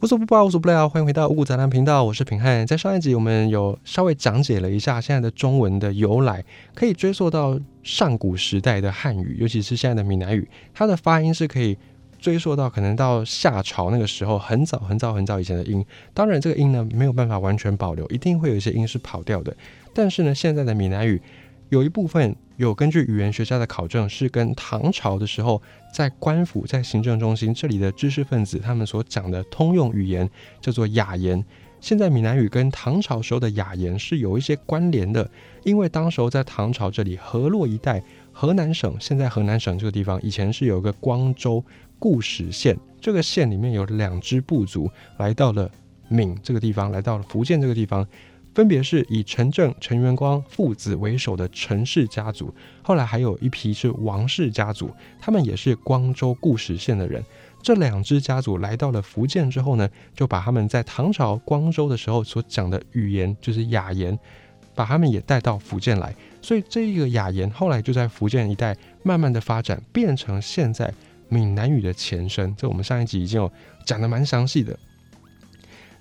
无所不包，无所不聊，欢迎回到五谷杂谈频道，我是平汉。在上一集，我们有稍微讲解了一下现在的中文的由来，可以追溯到上古时代的汉语，尤其是现在的闽南语，它的发音是可以追溯到可能到夏朝那个时候，很早很早很早以前的音。当然，这个音呢没有办法完全保留，一定会有一些音是跑掉的。但是呢，现在的闽南语有一部分。有根据语言学家的考证，是跟唐朝的时候在官府、在行政中心这里的知识分子他们所讲的通用语言叫做雅言。现在闽南语跟唐朝时候的雅言是有一些关联的，因为当时候在唐朝这里河洛一带，河南省现在河南省这个地方以前是有一个光州固始县，这个县里面有两支部族来到了闽这个地方，来到了福建这个地方。分别是以陈正、陈元光父子为首的陈氏家族，后来还有一批是王氏家族，他们也是光州固始县的人。这两支家族来到了福建之后呢，就把他们在唐朝光州的时候所讲的语言，就是雅言，把他们也带到福建来。所以这一个雅言后来就在福建一带慢慢的发展，变成现在闽南语的前身。这我们上一集已经有讲的蛮详细的。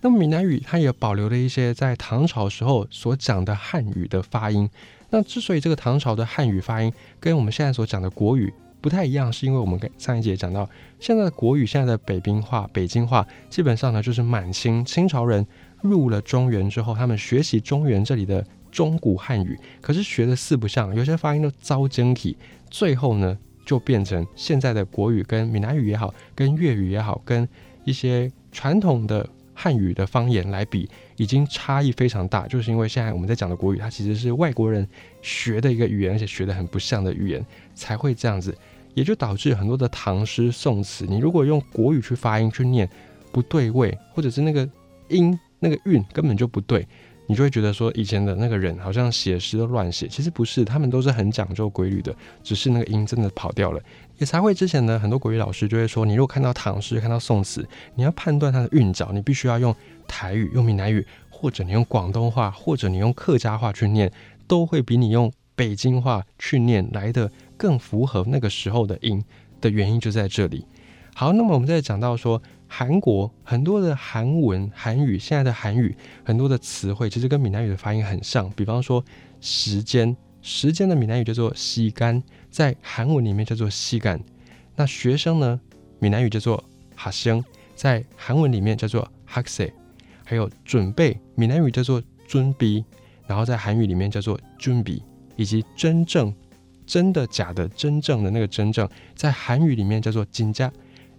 那么闽南语它也保留了一些在唐朝时候所讲的汉语的发音。那之所以这个唐朝的汉语发音跟我们现在所讲的国语不太一样，是因为我们跟上一节讲到，现在的国语现在的北冰话、北京话，基本上呢就是满清清朝人入了中原之后，他们学习中原这里的中古汉语，可是学的四不像，有些发音都遭整体，最后呢就变成现在的国语跟闽南语也好，跟粤语也好，跟一些传统的。汉语的方言来比，已经差异非常大，就是因为现在我们在讲的国语，它其实是外国人学的一个语言，而且学的很不像的语言，才会这样子，也就导致很多的唐诗宋词，你如果用国语去发音去念，不对位，或者是那个音那个韵根本就不对。你就会觉得说，以前的那个人好像写诗都乱写，其实不是，他们都是很讲究规律的，只是那个音真的跑掉了。也才会之前呢，很多国语老师就会说，你如果看到唐诗、看到宋词，你要判断它的韵脚，你必须要用台语、用闽南语，或者你用广东话，或者你用客家话去念，都会比你用北京话去念来的更符合那个时候的音的原因就在这里。好，那么我们再讲到说。韩国很多的韩文、韩语，现在的韩语很多的词汇其实跟闽南语的发音很像。比方说时间，时间的闽南语叫做西干，在韩文里面叫做西干。那学生呢，闽南语叫做哈生，在韩文里面叫做哈塞。还有准备，闽南语叫做准备，然后在韩语里面叫做准备，以及真正、真的、假的、真正的那个真正，在韩语里面叫做金家，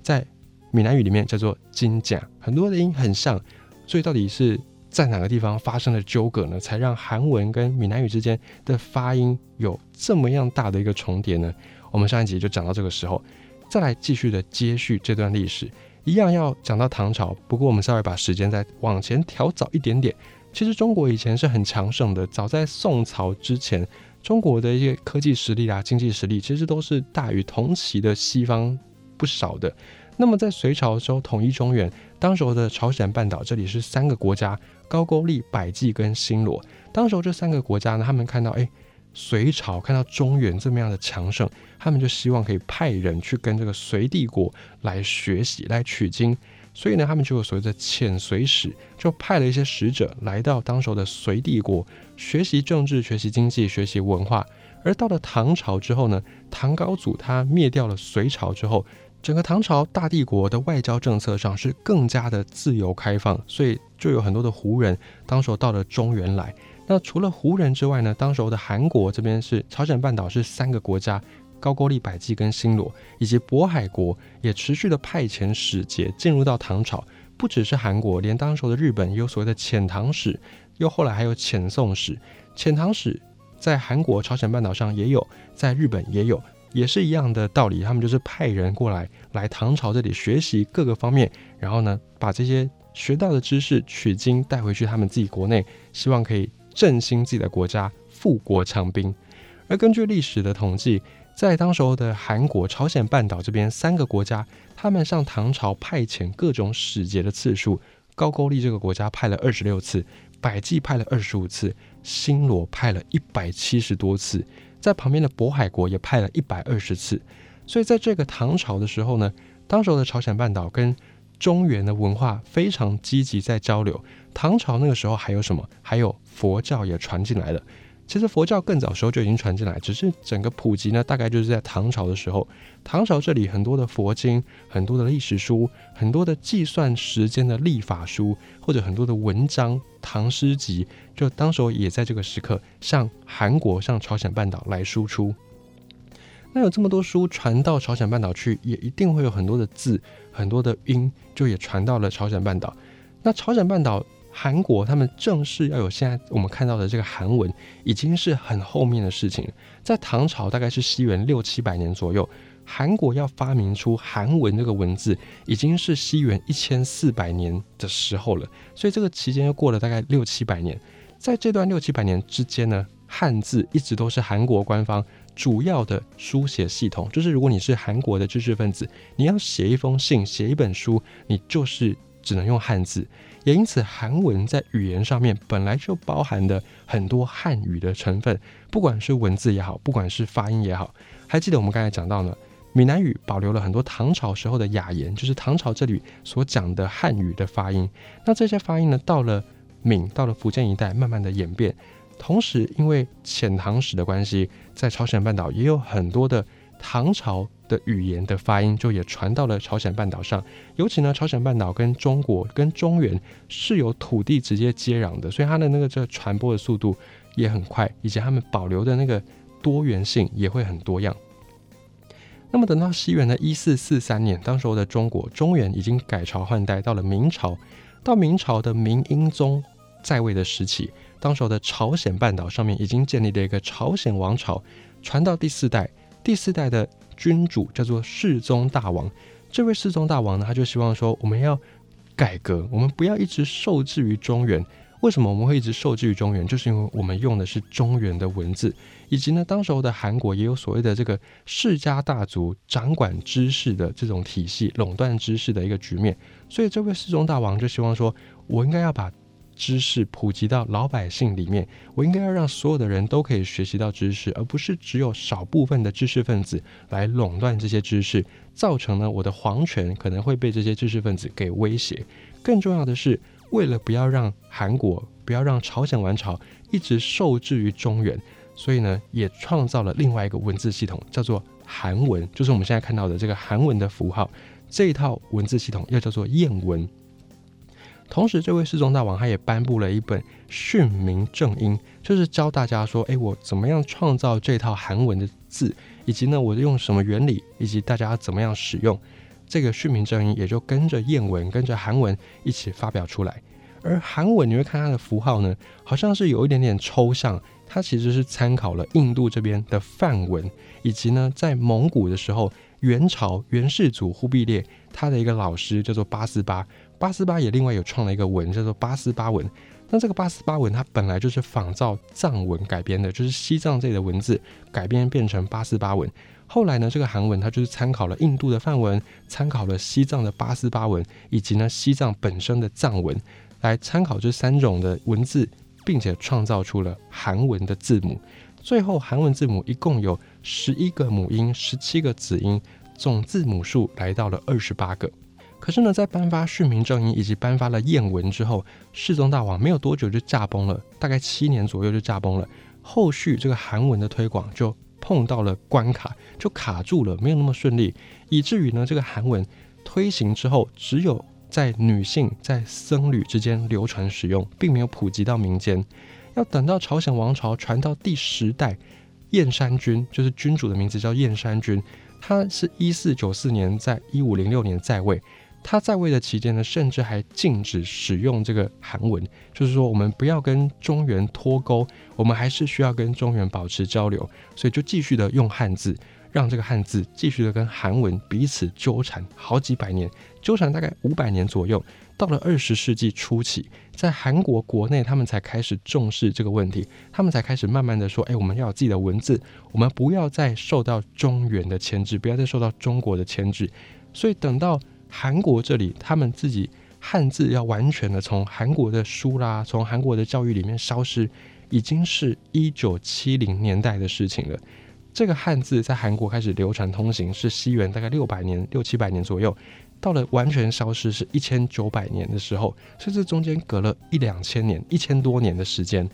在。闽南语里面叫做金甲，很多的音很像，所以到底是在哪个地方发生了纠葛呢？才让韩文跟闽南语之间的发音有这么样大的一个重叠呢？我们上一集就讲到这个时候，再来继续的接续这段历史，一样要讲到唐朝。不过我们稍微把时间再往前调早一点点。其实中国以前是很强盛的，早在宋朝之前，中国的一些科技实力啊、经济实力，其实都是大于同期的西方不少的。那么在隋朝的时候统一中原，当时候的朝鲜半岛这里是三个国家：高句丽、百济跟新罗。当时候这三个国家呢，他们看到哎，隋朝看到中原这么样的强盛，他们就希望可以派人去跟这个隋帝国来学习、来取经。所以呢，他们就有所谓的遣隋使，就派了一些使者来到当时候的隋帝国学习政治、学习经济、学习文化。而到了唐朝之后呢，唐高祖他灭掉了隋朝之后。整个唐朝大帝国的外交政策上是更加的自由开放，所以就有很多的胡人当时候到了中原来。那除了胡人之外呢，当时候的韩国这边是朝鲜半岛是三个国家：高句丽、百济跟新罗，以及渤海国也持续的派遣使节进入到唐朝。不只是韩国，连当时候的日本也有所谓的遣唐使，又后来还有遣宋使。遣唐使在韩国、朝鲜半岛上也有，在日本也有。也是一样的道理，他们就是派人过来，来唐朝这里学习各个方面，然后呢，把这些学到的知识取经带回去他们自己国内，希望可以振兴自己的国家，富国强兵。而根据历史的统计，在当时候的韩国、朝鲜半岛这边三个国家，他们向唐朝派遣各种使节的次数，高句丽这个国家派了二十六次，百济派了二十五次，新罗派了一百七十多次。在旁边的渤海国也派了一百二十次，所以在这个唐朝的时候呢，当时的朝鲜半岛跟中原的文化非常积极在交流。唐朝那个时候还有什么？还有佛教也传进来了。其实佛教更早时候就已经传进来，只是整个普及呢，大概就是在唐朝的时候。唐朝这里很多的佛经、很多的历史书、很多的计算时间的历法书，或者很多的文章、唐诗集，就当时候也在这个时刻向韩国、向朝鲜半岛来输出。那有这么多书传到朝鲜半岛去，也一定会有很多的字、很多的音，就也传到了朝鲜半岛。那朝鲜半岛。韩国他们正式要有现在我们看到的这个韩文，已经是很后面的事情。在唐朝大概是西元六七百年左右，韩国要发明出韩文这个文字，已经是西元一千四百年的时候了。所以这个期间又过了大概六七百年。在这段六七百年之间呢，汉字一直都是韩国官方主要的书写系统。就是如果你是韩国的知识分子，你要写一封信、写一本书，你就是只能用汉字。也因此，韩文在语言上面本来就包含的很多汉语的成分，不管是文字也好，不管是发音也好。还记得我们刚才讲到呢，闽南语保留了很多唐朝时候的雅言，就是唐朝这里所讲的汉语的发音。那这些发音呢，到了闽，到了福建一带，慢慢的演变。同时，因为遣唐使的关系，在朝鲜半岛也有很多的唐朝。的语言的发音就也传到了朝鲜半岛上，尤其呢，朝鲜半岛跟中国跟中原是有土地直接接壤的，所以它的那个这传播的速度也很快，以及他们保留的那个多元性也会很多样。那么等到西元的一四四三年，当时候的中国中原已经改朝换代，到了明朝，到明朝的明英宗在位的时期，当时候的朝鲜半岛上面已经建立了一个朝鲜王朝，传到第四代，第四代的。君主叫做世宗大王，这位世宗大王呢，他就希望说，我们要改革，我们不要一直受制于中原。为什么我们会一直受制于中原？就是因为我们用的是中原的文字，以及呢，当时候的韩国也有所谓的这个世家大族掌管知识的这种体系，垄断知识的一个局面。所以这位世宗大王就希望说，我应该要把。知识普及到老百姓里面，我应该要让所有的人都可以学习到知识，而不是只有少部分的知识分子来垄断这些知识，造成呢我的皇权可能会被这些知识分子给威胁。更重要的是，为了不要让韩国、不要让朝鲜王朝一直受制于中原，所以呢也创造了另外一个文字系统，叫做韩文，就是我们现在看到的这个韩文的符号。这一套文字系统又叫做谚文。同时，这位世宗大王他也颁布了一本训民正音，就是教大家说：“哎，我怎么样创造这套韩文的字，以及呢，我用什么原理，以及大家怎么样使用这个训民正音，也就跟着谚文、跟着韩文一起发表出来。而韩文，你会看它的符号呢，好像是有一点点抽象，它其实是参考了印度这边的梵文，以及呢，在蒙古的时候，元朝元世祖忽必烈他的一个老师叫做八思巴。八思巴也另外有创了一个文，叫做八思巴文。那这个八思巴文，它本来就是仿照藏文改编的，就是西藏这里的文字改编变成八思巴文。后来呢，这个韩文它就是参考了印度的梵文，参考了西藏的八思巴文，以及呢西藏本身的藏文，来参考这三种的文字，并且创造出了韩文的字母。最后，韩文字母一共有十一个母音，十七个子音，总字母数来到了二十八个。可是呢，在颁发训民正音以及颁发了谚文之后，世宗大王没有多久就驾崩了，大概七年左右就驾崩了。后续这个韩文的推广就碰到了关卡，就卡住了，没有那么顺利，以至于呢，这个韩文推行之后，只有在女性在僧侣之间流传使用，并没有普及到民间。要等到朝鲜王朝传到第十代燕山君，就是君主的名字叫燕山君，他是一四九四年在一五零六年在位。他在位的期间呢，甚至还禁止使用这个韩文，就是说我们不要跟中原脱钩，我们还是需要跟中原保持交流，所以就继续的用汉字，让这个汉字继续的跟韩文彼此纠缠好几百年，纠缠大概五百年左右。到了二十世纪初期，在韩国国内，他们才开始重视这个问题，他们才开始慢慢的说，哎，我们要有自己的文字，我们不要再受到中原的牵制，不要再受到中国的牵制。所以等到。韩国这里，他们自己汉字要完全的从韩国的书啦，从韩国的教育里面消失，已经是一九七零年代的事情了。这个汉字在韩国开始流传通行是西元大概六百年、六七百年左右。到了完全消失是一千九百年的时候，所以这中间隔了一两千年，一千多年的时间。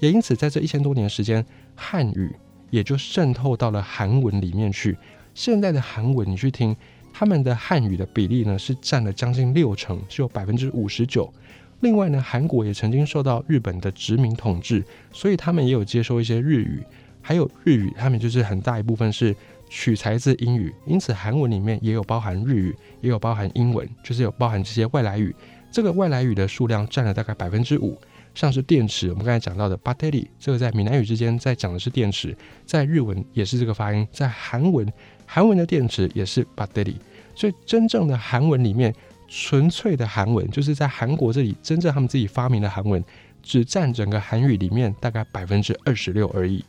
也因此，在这一千多年时间，汉语也就渗透到了韩文里面去。现在的韩文，你去听他们的汉语的比例呢，是占了将近六成，是有百分之五十九。另外呢，韩国也曾经受到日本的殖民统治，所以他们也有接收一些日语，还有日语，他们就是很大一部分是取材自英语，因此韩文里面也有包含日语，也有包含英文，就是有包含这些外来语。这个外来语的数量占了大概百分之五。像是电池，我们刚才讲到的 battery，这个在闽南语之间在讲的是电池，在日文也是这个发音，在韩文，韩文的电池也是 battery。所以真正的韩文里面，纯粹的韩文，就是在韩国这里真正他们自己发明的韩文，只占整个韩语里面大概百分之二十六而已。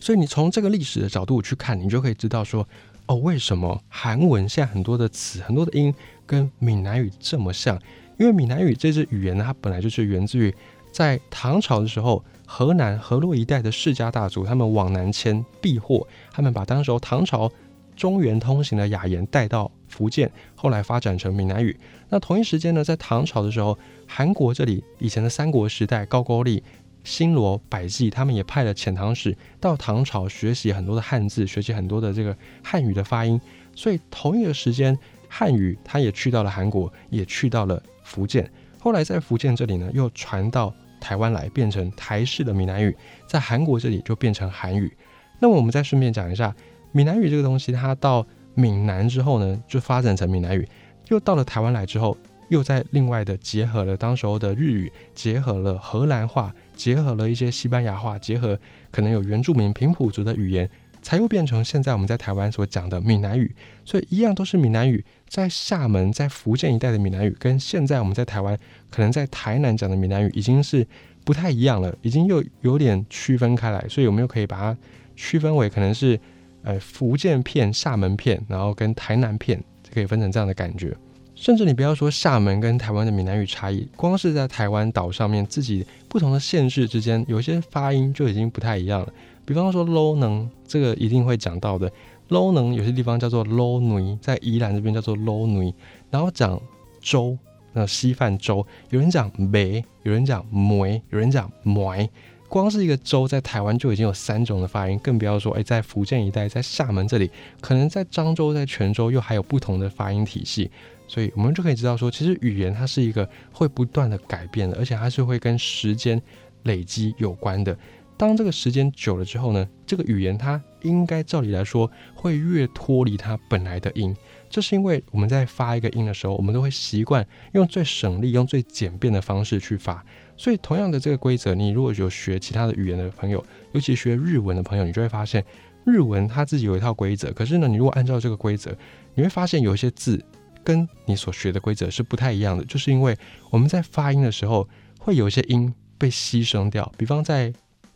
所以你从这个历史的角度去看，你就可以知道说，哦，为什么韩文现在很多的词、很多的音跟闽南语这么像？因为闽南语这支语言呢，它本来就是源自于。在唐朝的时候，河南河洛一带的世家大族，他们往南迁避祸，他们把当时候唐朝中原通行的雅言带到福建，后来发展成闽南语。那同一时间呢，在唐朝的时候，韩国这里以前的三国时代，高句丽、新罗、百济，他们也派了遣唐使到唐朝学习很多的汉字，学习很多的这个汉语的发音。所以同一个时间，汉语它也去到了韩国，也去到了福建。后来在福建这里呢，又传到。台湾来变成台式的闽南语，在韩国这里就变成韩语。那么我们再顺便讲一下，闽南语这个东西，它到闽南之后呢，就发展成闽南语；又到了台湾来之后，又在另外的结合了当时候的日语，结合了荷兰话，结合了一些西班牙话，结合可能有原住民平埔族的语言。才又变成现在我们在台湾所讲的闽南语，所以一样都是闽南语。在厦门、在福建一带的闽南语，跟现在我们在台湾可能在台南讲的闽南语，已经是不太一样了，已经又有点区分开来。所以我们又可以把它区分为可能是呃福建片、厦门片，然后跟台南片，就可以分成这样的感觉。甚至你不要说厦门跟台湾的闽南语差异，光是在台湾岛上面自己不同的县市之间，有些发音就已经不太一样了。比方说 low 能，这个一定会讲到的。low 能有些地方叫做 low 女，在宜兰这边叫做 low 女。然后讲粥，那稀饭粥，有人讲梅，有人讲梅，有人讲梅。光是一个粥，在台湾就已经有三种的发音，更不要说哎，在福建一带，在厦门这里，可能在漳州、在泉州又还有不同的发音体系。所以我们就可以知道说，其实语言它是一个会不断的改变的，而且它是会跟时间累积有关的。当这个时间久了之后呢，这个语言它应该照理来说会越脱离它本来的音，这是因为我们在发一个音的时候，我们都会习惯用最省力、用最简便的方式去发。所以同样的这个规则，你如果有学其他的语言的朋友，尤其学日文的朋友，你就会发现日文它自己有一套规则。可是呢，你如果按照这个规则，你会发现有一些字跟你所学的规则是不太一样的，就是因为我们在发音的时候会有一些音被牺牲掉，比方在。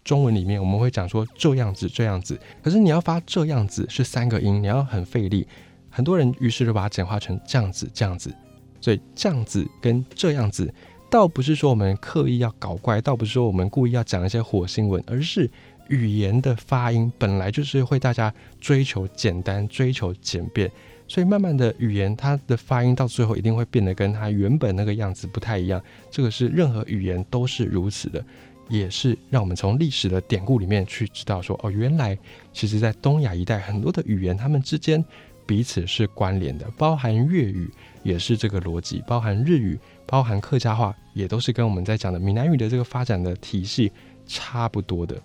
中文里面我们会讲说这样子这样子，可是你要发这样子是三个音，你要很费力。很多人于是就把它简化成这样子这样子，所以这样子跟这样子，倒不是说我们刻意要搞怪，倒不是说我们故意要讲一些火星文，而是语言的发音本来就是会大家追求简单、追求简便，所以慢慢的语言它的发音到最后一定会变得跟它原本那个样子不太一样。这个是任何语言都是如此的。也是让我们从历史的典故里面去知道说，哦，原来其实，在东亚一带很多的语言，它们之间彼此是关联的，包含粤语也是这个逻辑，包含日语，包含客家话，也都是跟我们在讲的闽南语的这个发展的体系差不多的。